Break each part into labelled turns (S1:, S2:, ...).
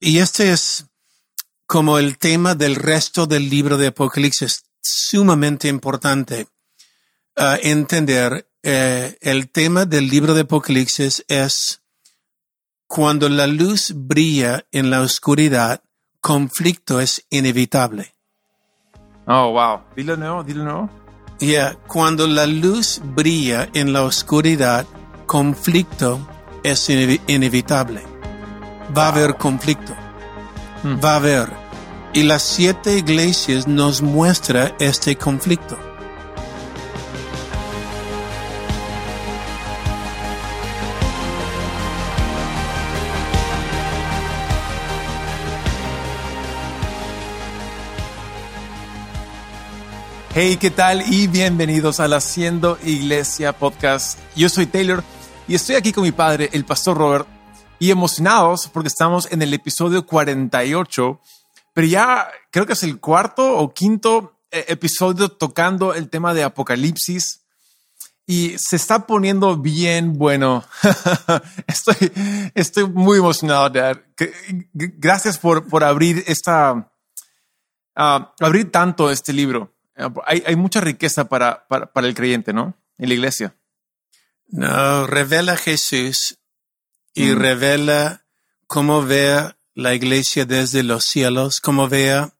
S1: y este es como el tema del resto del libro de Apocalipsis, sumamente importante uh, entender. Eh, el tema del libro de Apocalipsis es cuando la luz brilla en la oscuridad, conflicto es inevitable.
S2: Oh, wow. Dilo nuevo, dilo nuevo.
S1: Yeah, cuando la luz brilla en la oscuridad, conflicto es inevitable. Va a haber conflicto. Hmm. Va a haber. Y las siete iglesias nos muestra este conflicto.
S2: Hey, ¿qué tal? Y bienvenidos al Haciendo Iglesia Podcast. Yo soy Taylor y estoy aquí con mi padre, el pastor Robert, y emocionados porque estamos en el episodio 48, pero ya creo que es el cuarto o quinto eh, episodio tocando el tema de Apocalipsis y se está poniendo bien bueno. estoy, estoy muy emocionado. Gracias por, por abrir esta, uh, abrir tanto este libro. Hay, mucha riqueza para, para, el creyente, ¿no? En la iglesia.
S1: No, revela Jesús y mm. revela cómo vea la iglesia desde los cielos, cómo vea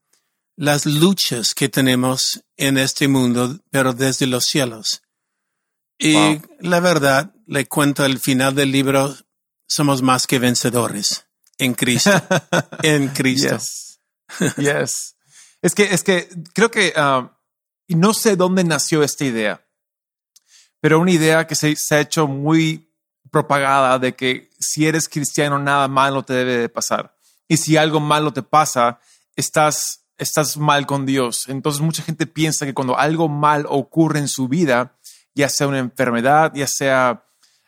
S1: las luchas que tenemos en este mundo, pero desde los cielos. Y la verdad, le cuento al final del libro, somos más que vencedores en Cristo. en Cristo.
S2: Yes. Es que, es que creo que ah, no sé dónde nació esta idea, pero una idea que se, ha hecho muy propagada de que si eres cristiano nada malo te debe de pasar. Y si algo malo te pasa, estás, estás mal con Dios. Entonces mucha gente piensa que cuando algo mal ocurre en su vida, ya sea una enfermedad, ya sea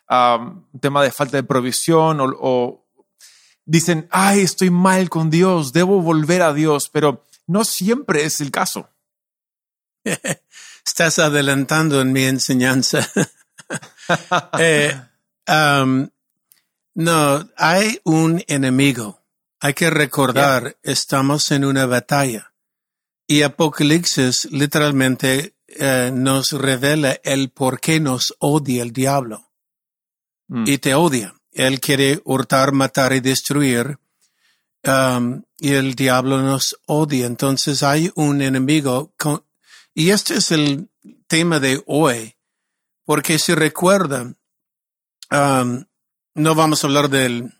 S2: un tema de falta de provisión o, o dicen, ay, estoy mal con Dios, debo volver a Dios, pero no siempre es el caso.
S1: Estás adelantando en mi enseñanza. Eh, um, no, hay un enemigo. Hay que recordar, estamos en una batalla. Y Apocalipsis literalmente eh, nos revela el por qué nos odia el diablo. Mm. Y te odia. Él quiere hurtar, matar y destruir. Um, y el diablo nos odia. Entonces hay un enemigo con, y este es el tema de hoy, porque si recuerdan, um, no vamos a hablar del,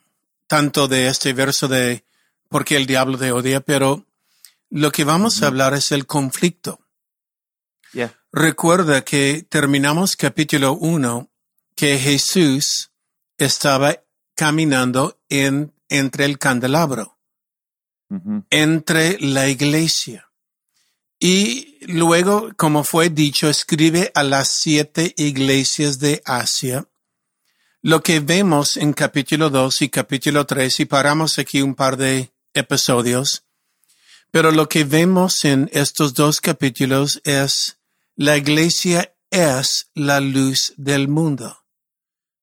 S1: tanto de este verso de por qué el diablo te odia, pero lo que vamos a hablar es el conflicto. Recuerda que terminamos capítulo 1 que Jesús estaba caminando en, entre el candelabro, entre la iglesia. Y luego, como fue dicho, escribe a las siete iglesias de Asia. Lo que vemos en capítulo 2 y capítulo 3, y paramos aquí un par de episodios, pero lo que vemos en estos dos capítulos es la iglesia es la luz del mundo.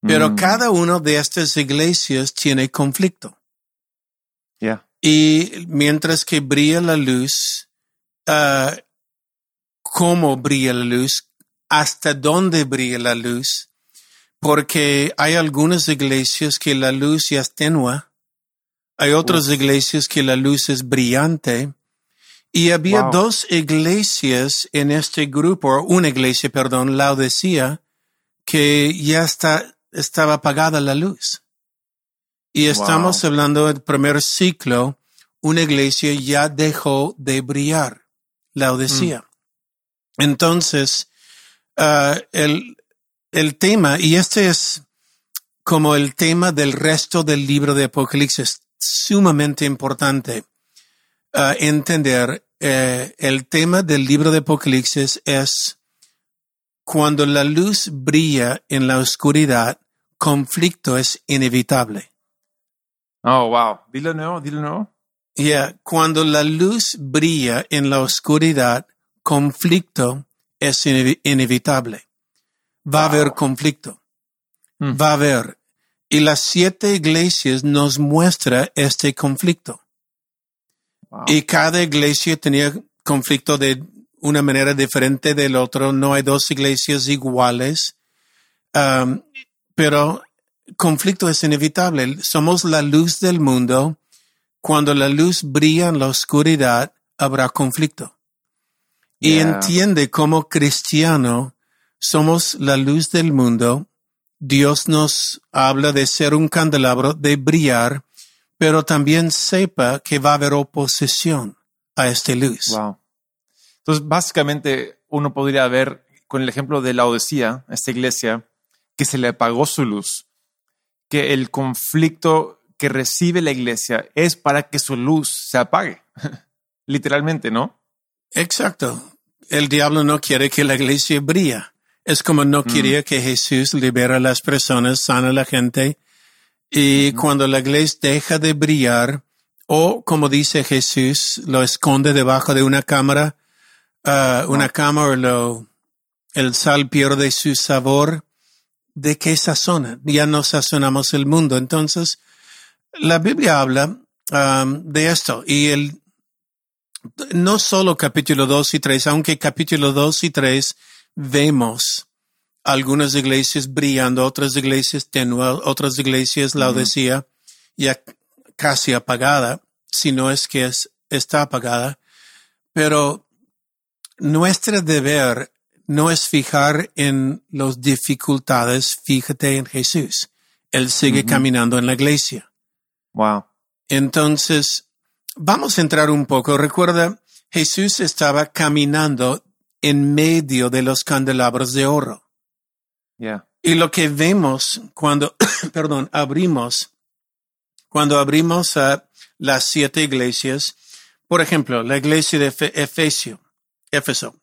S1: Pero mm. cada una de estas iglesias tiene conflicto. Y mientras que brilla la luz, Ah, cómo brilla la luz, hasta dónde brilla la luz, porque hay algunas iglesias que la luz ya es tenue, hay otras iglesias que la luz es brillante, y había dos iglesias en este grupo, una iglesia, perdón, Laodicea, que ya está, estaba apagada la luz. Y estamos hablando del primer ciclo, una iglesia ya dejó de brillar la Odisea. Mm. Entonces, uh, el, el tema, y este es como el tema del resto del libro de Apocalipsis, sumamente importante uh, entender. Eh, el tema del libro de Apocalipsis es cuando la luz brilla en la oscuridad, conflicto es inevitable.
S2: Oh, wow. Dilo nuevo, dilo nuevo.
S1: Yeah, cuando la luz brilla en la oscuridad, conflicto es inevitable. Va a haber conflicto. Mm. Va a haber. Y las siete iglesias nos muestra este conflicto.
S2: Wow.
S1: Y cada iglesia tenía conflicto de una manera diferente del otro. No hay dos iglesias iguales. Um, pero conflicto es inevitable. Somos la luz del mundo. Cuando la luz brilla en la oscuridad, habrá conflicto. Y entiende como cristiano, somos la luz del mundo. Dios nos habla de ser un candelabro, de brillar, pero también sepa que va a haber oposición a esta luz.
S2: Wow. Entonces, básicamente, uno podría ver con el ejemplo de la Odisea, esta iglesia, que se le apagó su luz, que el conflicto que recibe la iglesia es para que su luz se apague. Literalmente, ¿no?
S1: Exacto. El diablo no quiere que la iglesia brilla. Es como no quería que Jesús libera a las personas, sana a la gente. Y cuando la iglesia deja de brillar, o como dice Jesús, lo esconde debajo de una cámara, ah, una cámara, lo, el sal pierde su sabor. ¿De qué sazona? Ya no sazonamos el mundo. Entonces, la Biblia habla um, de esto y el, no solo capítulo 2 y 3, aunque capítulo 2 y 3 vemos algunas iglesias brillando, otras iglesias tenues, otras iglesias la Odisea ya casi apagada, si no es que es, está apagada. Pero nuestro deber no es fijar en las dificultades, fíjate en Jesús. Él sigue caminando en la iglesia.
S2: Wow.
S1: Entonces, vamos a entrar un poco. Recuerda, Jesús estaba caminando en medio de los candelabros de oro.
S2: Yeah.
S1: Y lo que vemos cuando, perdón, abrimos, cuando abrimos a las siete iglesias, por ejemplo, la iglesia de Efe- Efesio, Éfeso,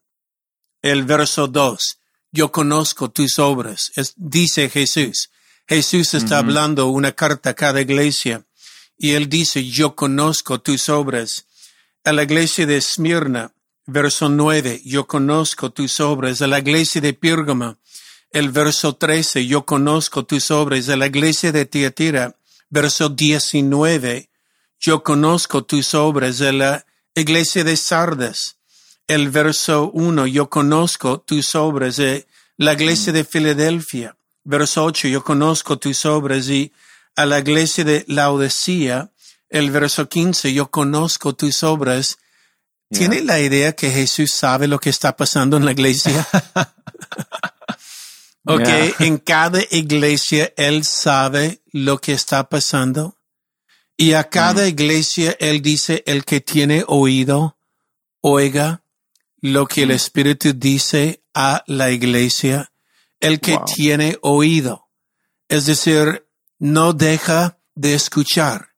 S1: el verso 2, yo conozco tus obras, es- dice Jesús. Jesús está hablando una carta a cada iglesia y él dice, yo conozco tus obras. A la iglesia de Esmirna, verso 9, yo conozco tus obras. A la iglesia de Pérgamo, el verso 13, yo conozco tus obras. A la iglesia de Tiatira, verso 19, yo conozco tus obras. A la iglesia de Sardes, el verso 1, yo conozco tus obras. Eh, La iglesia de Filadelfia, verso 8, yo conozco tus obras. Y a la iglesia de Laodicea, el verso 15, yo conozco tus obras. ¿Tiene la idea que Jesús sabe lo que está pasando en la iglesia? ok,
S2: Yeah.
S1: en cada iglesia Él sabe lo que está pasando. Y a cada
S2: Mm.
S1: iglesia Él dice, el que tiene oído, oiga lo que el
S2: Mm.
S1: Espíritu dice a la iglesia. El que
S2: Wow.
S1: tiene oído. Es decir, no deja de escuchar.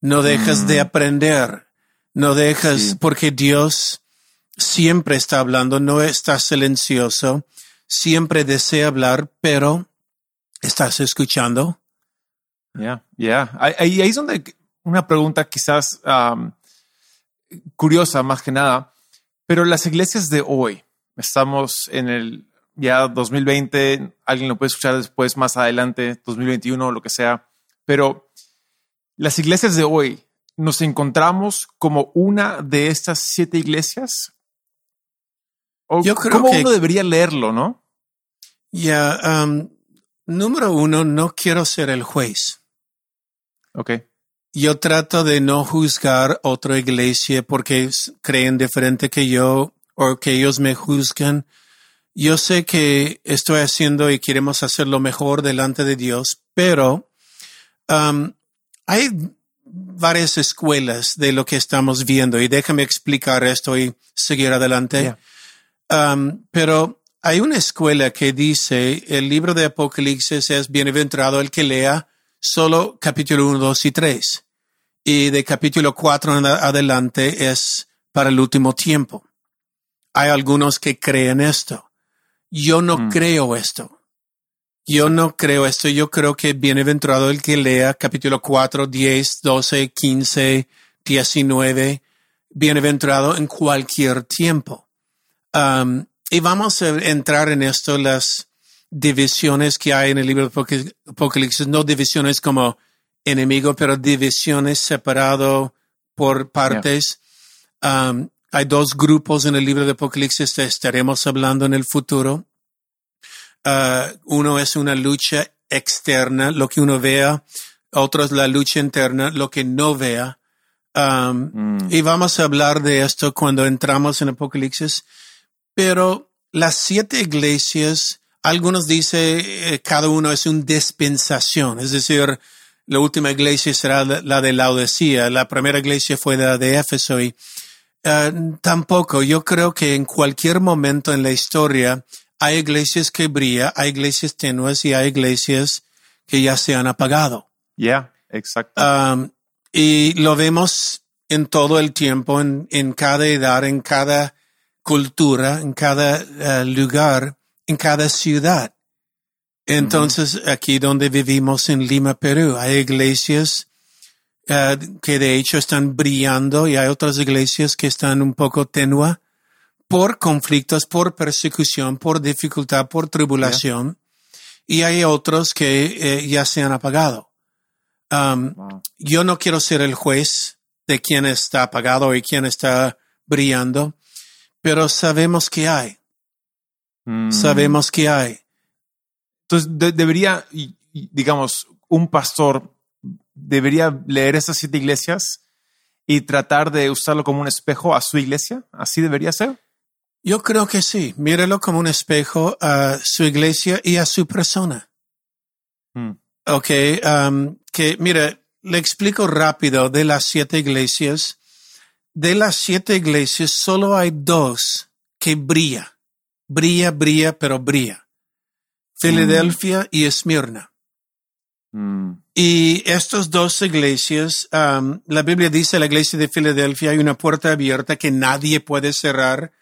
S1: No dejas
S2: Mm.
S1: de aprender. No dejas,
S2: Sí.
S1: porque Dios siempre está hablando, no está silencioso, siempre desea hablar, pero estás escuchando.
S2: Yeah, yeah. Ahí, ahí ahí es donde una pregunta quizás um, curiosa más que nada, pero las iglesias de hoy, estamos en el ya 2020, alguien lo puede escuchar después, más adelante, 2021, lo que sea, pero las iglesias de hoy, ¿nos encontramos como una de estas siete iglesias? ¿O
S1: Yo creo
S2: ¿Cómo
S1: que-
S2: uno debería leerlo, no?
S1: Ya, um, número uno, no quiero ser el juez.
S2: Ok.
S1: Yo trato de no juzgar otra iglesia porque creen diferente que yo o que ellos me juzgan. Yo sé que estoy haciendo y queremos hacer lo mejor delante de Dios, pero um, hay varias escuelas de lo que estamos viendo y déjame explicar esto y seguir adelante.
S2: Yeah.
S1: Um, pero hay una escuela que dice el libro de Apocalipsis es bienaventurado el que lea solo capítulo 1, 2 y 3. Y de capítulo 4 en adelante es para el último tiempo. Hay algunos que creen esto. Yo no
S2: Mm.
S1: creo esto. Yo no creo esto. Yo creo que bienaventurado el que lea capítulo 4, 10, 12, 15, 19, bienaventurado en cualquier tiempo. Um, y vamos a entrar en esto las divisiones que hay en el libro de Apocalipsis, no divisiones como enemigo, pero divisiones separado por partes. Um, hay dos grupos en el libro de Apocalipsis que estaremos hablando en el futuro. Uh, uno es una lucha externa, lo que uno vea. Otro es la lucha interna, lo que no vea. Um,
S2: Mm.
S1: Y vamos a hablar de esto cuando entramos en Apocalipsis. Pero las siete iglesias, algunos dicen eh, cada uno es una dispensación, es decir, la última iglesia será la la de Laodicea, la primera iglesia fue la de Éfeso y eh, tampoco, yo creo que en cualquier momento en la historia hay iglesias que brillan, hay iglesias tenues y hay iglesias que ya se han apagado.
S2: Yeah, exacto.
S1: Um, y lo vemos en todo el tiempo, en, en cada edad, en cada cultura, en cada eh, lugar, en cada ciudad. Entonces, aquí donde vivimos en Lima, Perú, hay iglesias eh, que de hecho están brillando y hay otras iglesias que están un poco tenue por conflictos, por persecución, por dificultad, por tribulación. Y hay otros que eh, ya se han apagado. Um,
S2: Wow.
S1: yo no quiero ser el juez de quién está apagado y quién está brillando, pero sabemos que hay,
S2: Mm.
S1: sabemos que hay.
S2: Entonces, de- debería, digamos, un pastor debería leer esas siete iglesias y tratar de usarlo como un espejo a su iglesia. ¿Así debería ser?
S1: Yo creo que sí. Míralo como un espejo a su iglesia y a su persona.
S2: Mm.
S1: Ok, um, que mira, le explico rápido de las siete iglesias. De las siete iglesias solo hay dos que brilla. Brilla, brilla, pero brilla. Filadelfia y Esmirna.
S2: Mm.
S1: Y estas dos iglesias, um, la Biblia dice, la iglesia de Filadelfia hay una puerta abierta que nadie puede cerrar.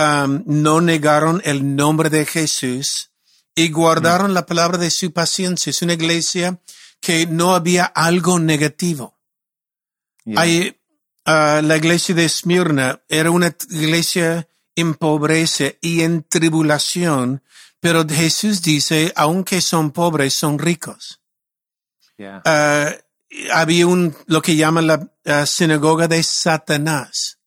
S1: Um, no negaron el nombre de Jesús y guardaron la palabra de su paciencia. Es una iglesia que no había algo negativo.
S2: Yeah.
S1: Hay, ah, la iglesia de Esmirna era una iglesia en pobreza y en tribulación, pero Jesús dice, aunque son pobres, son ricos.
S2: Yeah.
S1: Ah, había un, lo que llaman la ah, sinagoga de Satanás,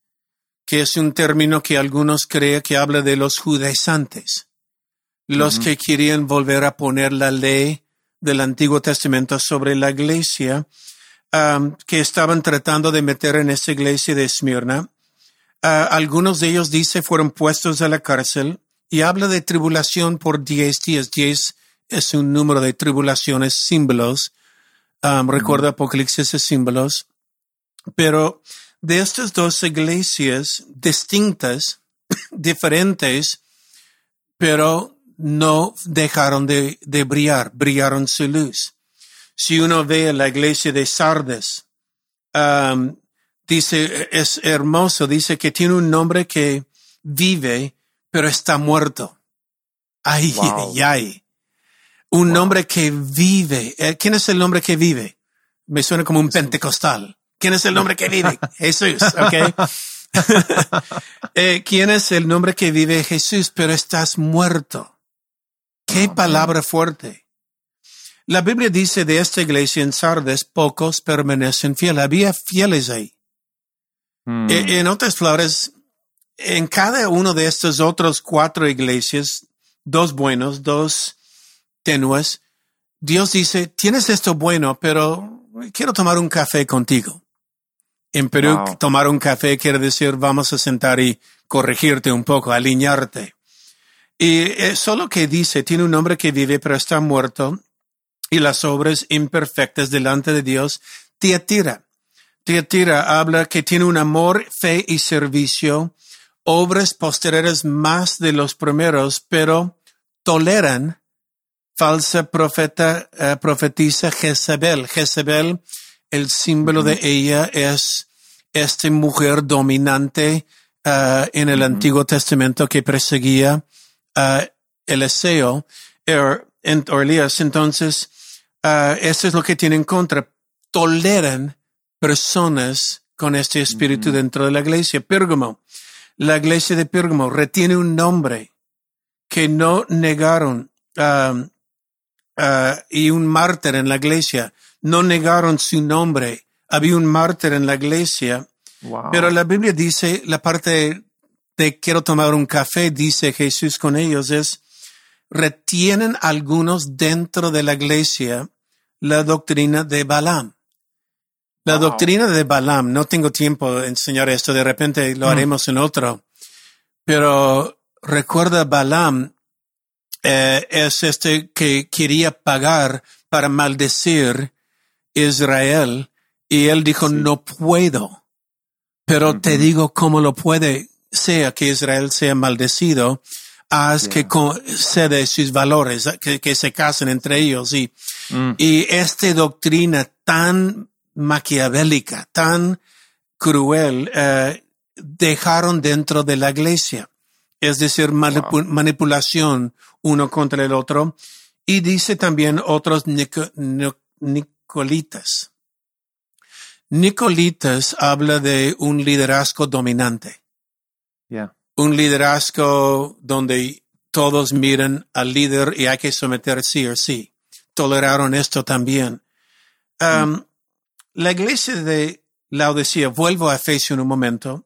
S1: que es un término que algunos creen que habla de los judaizantes, los que querían volver a poner la ley del Antiguo Testamento sobre la iglesia, um, que estaban tratando de meter en esa iglesia de Esmirna. Ah, algunos de ellos, dice, fueron puestos a la cárcel y habla de tribulación por diez días. Diez es un número de tribulaciones, símbolos. Um, recuerda Apocalipsis es símbolos. Pero de estas dos iglesias distintas, diferentes, pero no dejaron de, de brillar, brillaron su luz. Si uno ve la iglesia de Sardes, um, dice, es hermoso, dice que tiene un nombre que vive, pero está muerto. Ay,
S2: Wow.
S1: ay, ay. Un
S2: Wow.
S1: nombre que vive. Eh, ¿Quién es el nombre que vive? Me suena como un pentecostal. ¿Quién es el nombre que vive? Jesús, ¿ok? Eh, ¿Quién es el nombre que vive Jesús? Pero estás muerto. Qué
S2: Oh,
S1: palabra fuerte. La Biblia dice de esta iglesia en Sardes, pocos permanecen fieles. Había fieles ahí.
S2: Mm.
S1: Eh, En otras palabras, en cada uno de estos otros cuatro iglesias, dos buenos, dos tenues, Dios dice, tienes esto bueno, pero quiero tomar un café contigo. En Perú,
S2: Wow.
S1: tomar un café quiere decir vamos a sentar y corregirte un poco, alinearte. Y eh, solo que dice, tiene un hombre que vive pero está muerto y las obras imperfectas delante de Dios, Tiatira. Tiatira habla que tiene un amor, fe y servicio, obras posteriores más de los primeros, pero toleran falsa profeta, eh, profetisa Jezabel. Jezabel, el símbolo de ella es esta mujer dominante eh, en el. Antiguo Testamento que perseguía a Eliseo er, en, o Elías. Entonces, eh, eso es lo que tienen en contra. Toleran personas con este espíritu dentro de la iglesia. Pérgamo. La iglesia de Pérgamo retiene un nombre que no negaron uh, y un mártir en la iglesia. No negaron su nombre. Había un mártir en la iglesia.
S2: Wow.
S1: Pero la Biblia dice, la parte de quiero tomar un café, dice Jesús con ellos, es retienen algunos dentro de la iglesia la doctrina de Balaam. La
S2: Wow.
S1: doctrina de Balaam, no tengo tiempo de enseñar esto, de repente lo
S2: Mm.
S1: haremos en otro, pero recuerda Balaam eh, es este que quería pagar para maldecir Israel y él dijo
S2: Sí.
S1: no puedo, pero te digo cómo lo puede sea que Israel sea maldecido, haz
S2: Yeah.
S1: que co- cede sus valores, que, que se casen entre ellos y
S2: Mm.
S1: y esta doctrina tan maquiavélica, tan cruel, eh, dejaron dentro de la iglesia. Es decir, manipu- manipulación uno contra el otro. Y dice también otros nicolitas. Nicolitas habla de un liderazgo dominante
S2: Yeah.
S1: un liderazgo donde todos miran al líder y hay que someter sí o sí. Toleraron esto también. Um, La iglesia de Laodicea, vuelvo a Efesio en un momento.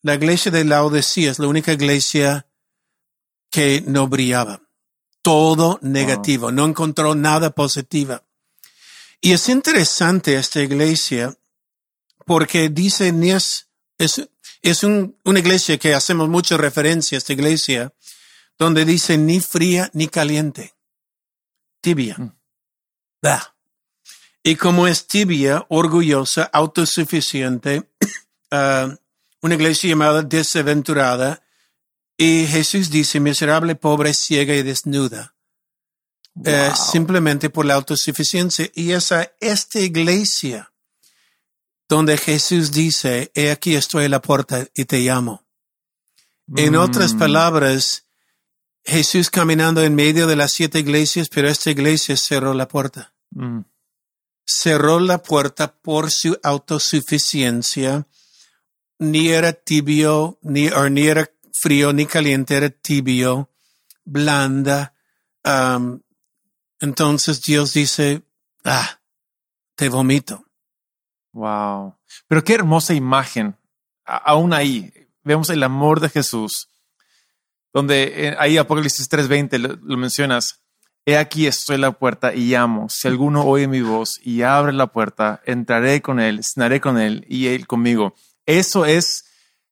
S1: La iglesia de Laodicea es la única iglesia que no brillaba. Todo negativo, no encontró nada positivo. Y es interesante esta iglesia porque dice, ni es, es, es un- una iglesia que hacemos mucha referencia a esta iglesia, donde dice ni fría ni caliente, tibia.
S2: Mm.
S1: Bah. Y como es tibia, orgullosa, autosuficiente, ah, una iglesia llamada desaventurada, y Jesús dice miserable, pobre, ciega y desnuda eh, simplemente por la autosuficiencia. Y esa, esta iglesia donde Jesús dice, he aquí estoy a la puerta y te llamo. En
S2: Mm.
S1: otras palabras, Jesús caminando en medio de las siete iglesias, pero esta iglesia cerró la puerta.
S2: Mm.
S1: Cerró la puerta por su autosuficiencia. Ni era tibio, ni, o ni era frío, ni caliente, era tibio, blanda. Um, entonces Dios dice, ah, te vomito.
S2: Wow. Pero qué hermosa imagen. A- aún ahí vemos el amor de Jesús, donde eh, ahí Apocalipsis 3:20 lo, lo mencionas. He aquí estoy la puerta y llamo. Si alguno oye mi voz y abre la puerta, entraré con él, cenaré con él y él conmigo. Eso es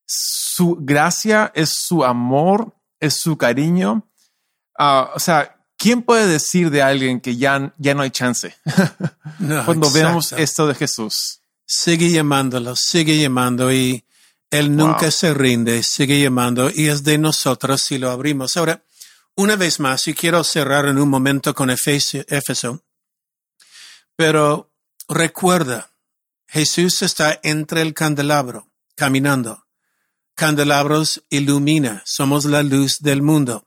S2: su gracia, es su amor, es su cariño. Ah, o sea, ¿quién puede decir de alguien que ya, ya no hay chance
S1: No,
S2: cuando vemos
S1: exacto.
S2: esto de Jesús?
S1: sigue llamándolo, sigue llamando y Él nunca
S2: Wow.
S1: se rinde, sigue llamando y es de nosotros si lo abrimos. Ahora, una vez más, y quiero cerrar en un momento con Éfeso, pero recuerda, Jesús está entre el candelabro, caminando. Candelabros ilumina, somos la luz del mundo.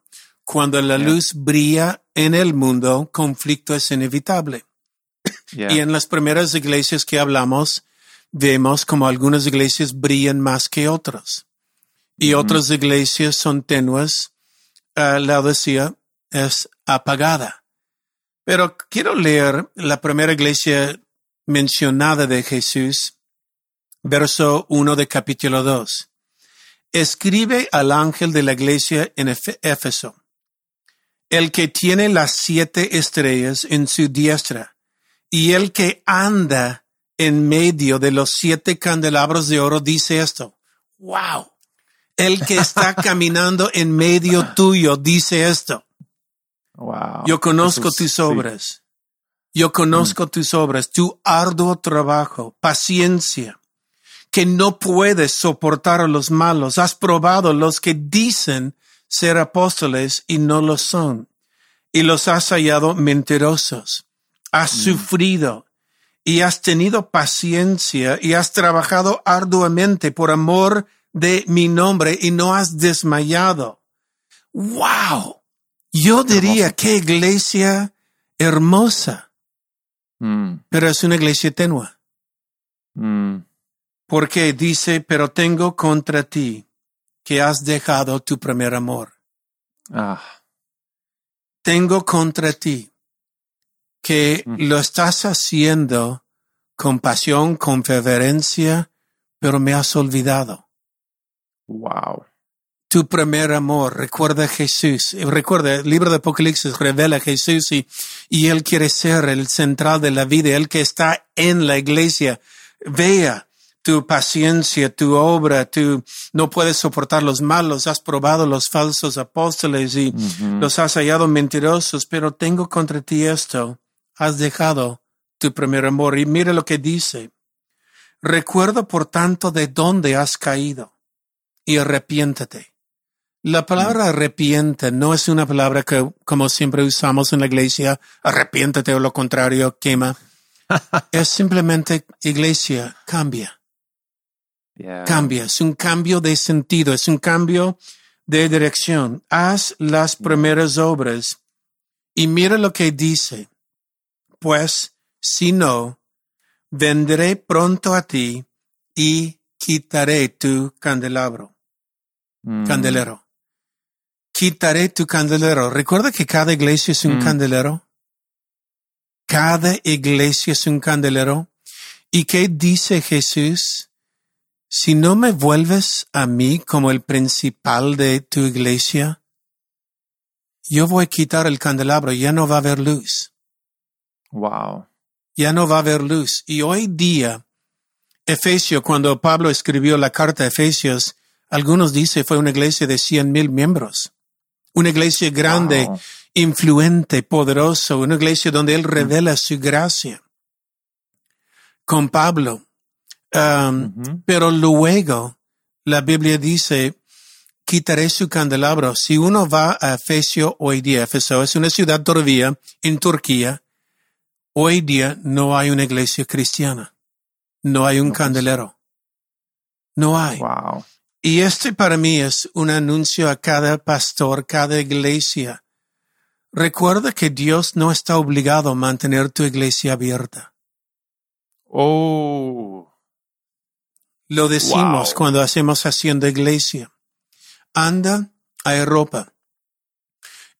S1: Cuando la
S2: Yeah.
S1: luz brilla en el mundo, conflicto es inevitable.
S2: Yeah.
S1: Y en las primeras iglesias que hablamos, vemos como algunas iglesias brillan más que otras. Y otras iglesias son tenues. Ah, la decía es apagada. Pero quiero leer la primera iglesia mencionada de Jesús, verso 1 de capítulo 2. Escribe al ángel de la iglesia en Éfeso, el que tiene las siete estrellas en su diestra y el que anda en medio de los siete candelabros de oro dice esto. Wow. El que está caminando en medio tuyo dice esto.
S2: Wow.
S1: Yo conozco tus
S2: sí.
S1: obras. Yo conozco tus obras, tu arduo trabajo, paciencia, que no puedes soportar a los malos. Has probado los que dicen ser apóstoles y no lo son. Y los has hallado mentirosos. Has sufrido y has tenido paciencia y has trabajado arduamente por amor de mi nombre y no has desmayado. ¡Wow! Yo diría qué iglesia hermosa,
S2: Mm,
S1: pero es una iglesia tenue.
S2: mm,
S1: Porque dice, pero tengo contra ti que has dejado tu primer amor.
S2: ah,
S1: tengo contra ti que
S2: Mm.
S1: lo estás haciendo con pasión, con reverencia, pero me has olvidado.
S2: Wow.
S1: Tu primer amor, recuerda a Jesús. Recuerda, el libro de Apocalipsis revela a Jesús y, y Él quiere ser el central de la vida, Él que está en la iglesia. Vea tu paciencia, tu obra, tú no puedes soportar los malos, has probado los falsos apóstoles y los has hallado mentirosos, pero tengo contra ti esto, has dejado tu primer amor. Y mira lo que dice. Recuerda por tanto de dónde has caído y arrepiéntete. La palabra arrepiente no es una palabra que, como siempre usamos en la iglesia, arrepiéntete o lo contrario, quema. es simplemente, iglesia, cambia,
S2: Yeah.
S1: cambia. Es un cambio de sentido, es un cambio de dirección. Haz las primeras obras y mira lo que dice. Pues, si no, vendré pronto a ti y quitaré tu candelabro
S2: Mm.
S1: candelero. Quitaré tu candelero. Recuerda que cada iglesia es un
S2: Mm.
S1: candelero. Cada iglesia es un candelero. ¿Y qué dice Jesús? Si no me vuelves a mí como el principal de tu iglesia, yo voy a quitar el candelabro, ya no va a haber luz,
S2: Wow.
S1: ya no va a haber luz. Y hoy día, Efesio, cuando Pablo escribió la carta a Efesios, algunos dicen fue una iglesia de cien mil miembros. Una iglesia grande,
S2: Wow.
S1: influente, poderosa, una iglesia donde él revela su gracia. Con Pablo. Um,
S2: Ujú.
S1: pero luego la Biblia dice, quitaré su candelabro. Si uno va a Efesio hoy día, Efeso es una ciudad todavía en Turquía, hoy día no hay una iglesia cristiana. No hay un
S2: No,
S1: candelero. No hay.
S2: Wow.
S1: Y este para mí es un anuncio a cada pastor, cada iglesia. Recuerda que Dios no está obligado a mantener tu iglesia abierta.
S2: Oh.
S1: Lo decimos
S2: Wow.
S1: cuando hacemos hacienda iglesia. Anda a Europa.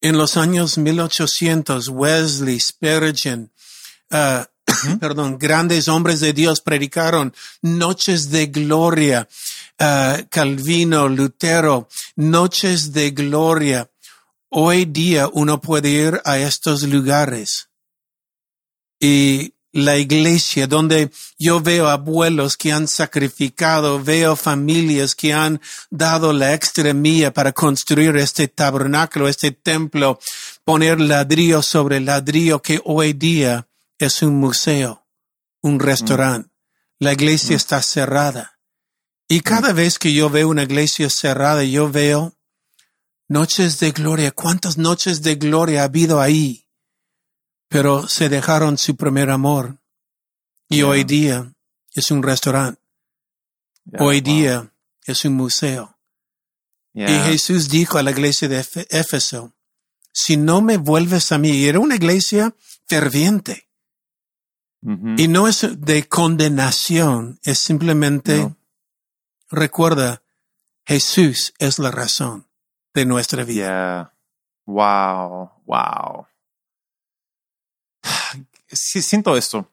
S1: En los años 1800, Wesley, Spurgeon, ah, perdón, grandes hombres de Dios predicaron noches de gloria. Ah, Calvino, Lutero, noches de gloria. Hoy día uno puede ir a estos lugares y la iglesia donde yo veo abuelos que han sacrificado, veo familias que han dado la extremía para construir este tabernáculo, este templo, poner ladrillo sobre ladrillo que hoy día es un museo, un restaurante. La iglesia
S2: Mm.
S1: está cerrada. Y cada vez que yo veo una iglesia cerrada, yo veo noches de gloria. ¿Cuántas noches de gloria ha habido ahí? Pero se dejaron su primer amor. Y
S2: Yeah.
S1: hoy día es un restaurante.
S2: Yeah,
S1: hoy
S2: wow.
S1: día es un museo.
S2: Yeah.
S1: Y Jesús dijo a la iglesia de Éfe- Éfeso, si no me vuelves a mí, y era una iglesia ferviente.
S2: Ujú.
S1: Y no es de condenación, es simplemente,
S2: No.
S1: recuerda, Jesús es la razón de nuestra vida.
S2: Wow. Wow. Siento esto.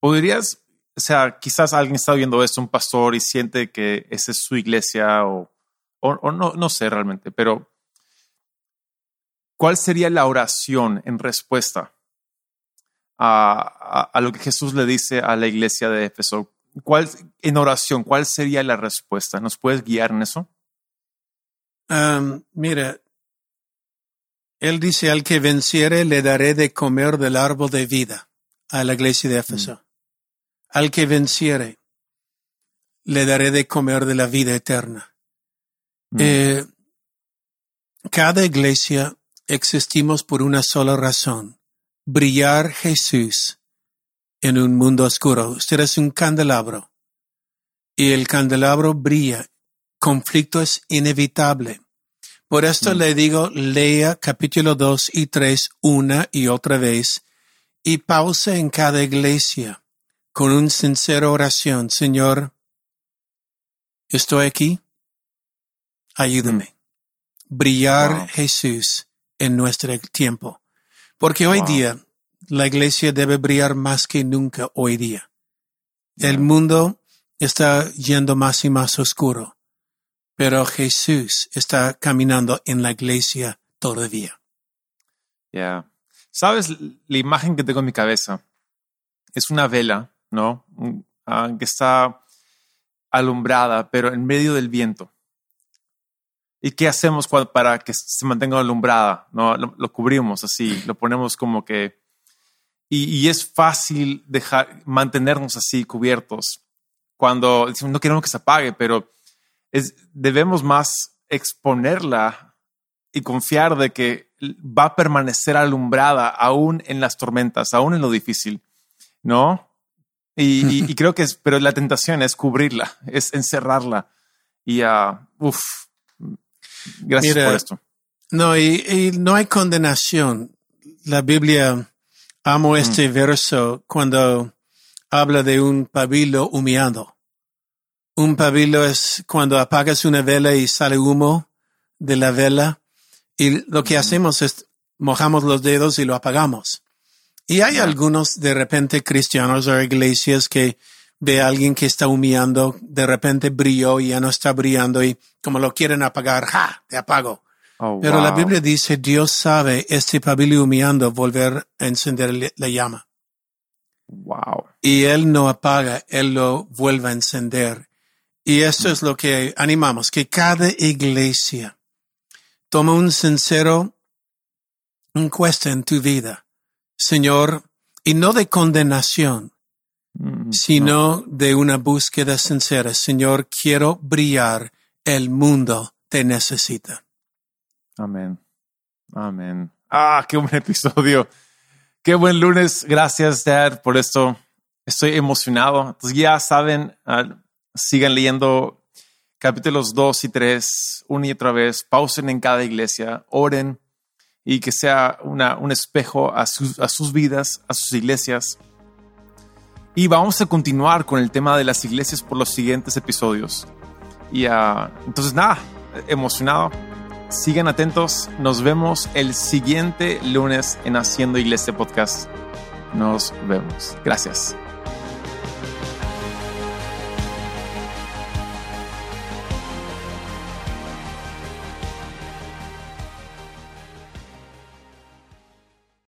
S2: ¿Podrías, o sea, quizás alguien está viendo esto, un pastor, y siente que esa es su iglesia o, no, no sé realmente, pero ¿cuál sería la oración en respuesta a lo que Jesús le dice a la iglesia de Éfeso? ¿Cuál, en oración, cuál sería la respuesta? ¿Nos puedes guiar en eso?
S1: Um, mira, él dice al que venciere le daré de comer del árbol de vida a la iglesia de Éfeso. Al que venciere le daré de comer de la vida eterna.
S2: Mm.
S1: Eh, cada iglesia existimos por una sola razón, brillar Jesús en un mundo oscuro. Usted es un candelabro y el candelabro brilla. Conflicto es inevitable. Por esto
S2: Mm.
S1: le digo, lea capítulo 2 y 3 una y otra vez y pause en cada iglesia con una sincera oración. Señor, estoy aquí. Ayúdame. brillar
S2: Wow.
S1: Jesús en nuestro tiempo. Porque hoy día la iglesia debe brillar más que nunca hoy día. El mundo está yendo más y más oscuro, pero Jesús está caminando en la iglesia todavía.
S2: Yeah. ¿Sabes? La imagen que tengo en mi cabeza es una vela, ¿no? Ah, que está alumbrada, pero en medio del viento. ¿Y qué hacemos cua- para que se mantenga alumbrada? ¿No? Lo, lo cubrimos así, lo ponemos como que... Y, y es fácil dejar, mantenernos así cubiertos cuando no queremos que se apague, pero es, debemos más exponerla y confiar de que va a permanecer alumbrada aún en las tormentas, aún en lo difícil, ¿no? Y, y- y creo que es, pero la tentación es cubrirla, es encerrarla. Y, ah, uff, gracias
S1: Mira,
S2: por esto.
S1: No, y, y no hay condenación. La Biblia, amo este verso cuando habla de un pabilo humeando. Un pabilo es cuando apagas una vela y sale humo de la vela y lo que hacemos es mojamos los dedos y lo apagamos. Y hay algunos de repente cristianos o iglesias que ve a alguien que está humeando, de repente brilló y ya no está brillando y como lo quieren apagar, ¡ja! Te apago.
S2: Oh,
S1: Pero la. Biblia dice, Dios sabe este pabilo humeando volver a encender la llama.
S2: Wow.
S1: Y Él no apaga, Él lo vuelve a encender. Y esto es lo que animamos, que cada iglesia tome un sincero encuesta en tu vida, Señor, y no de condenación,
S2: Mm,
S1: sino de una búsqueda sincera. Señor, quiero brillar, el mundo te necesita.
S2: Amén. Amén. Ah, qué buen episodio. Qué buen lunes. Gracias, Dad, por esto. Estoy emocionado. Entonces, ya saben, sigan leyendo capítulos 2 y 3 una y otra vez. Pausen en cada iglesia, oren y que sea una, un espejo a sus, a sus vidas, a sus iglesias. Y vamos a continuar con el tema de las iglesias por los siguientes episodios. Y ah, entonces, nada, emocionado. Sigan atentos. Nos vemos el siguiente lunes en Haciendo Iglesia Podcast. Nos vemos. Gracias.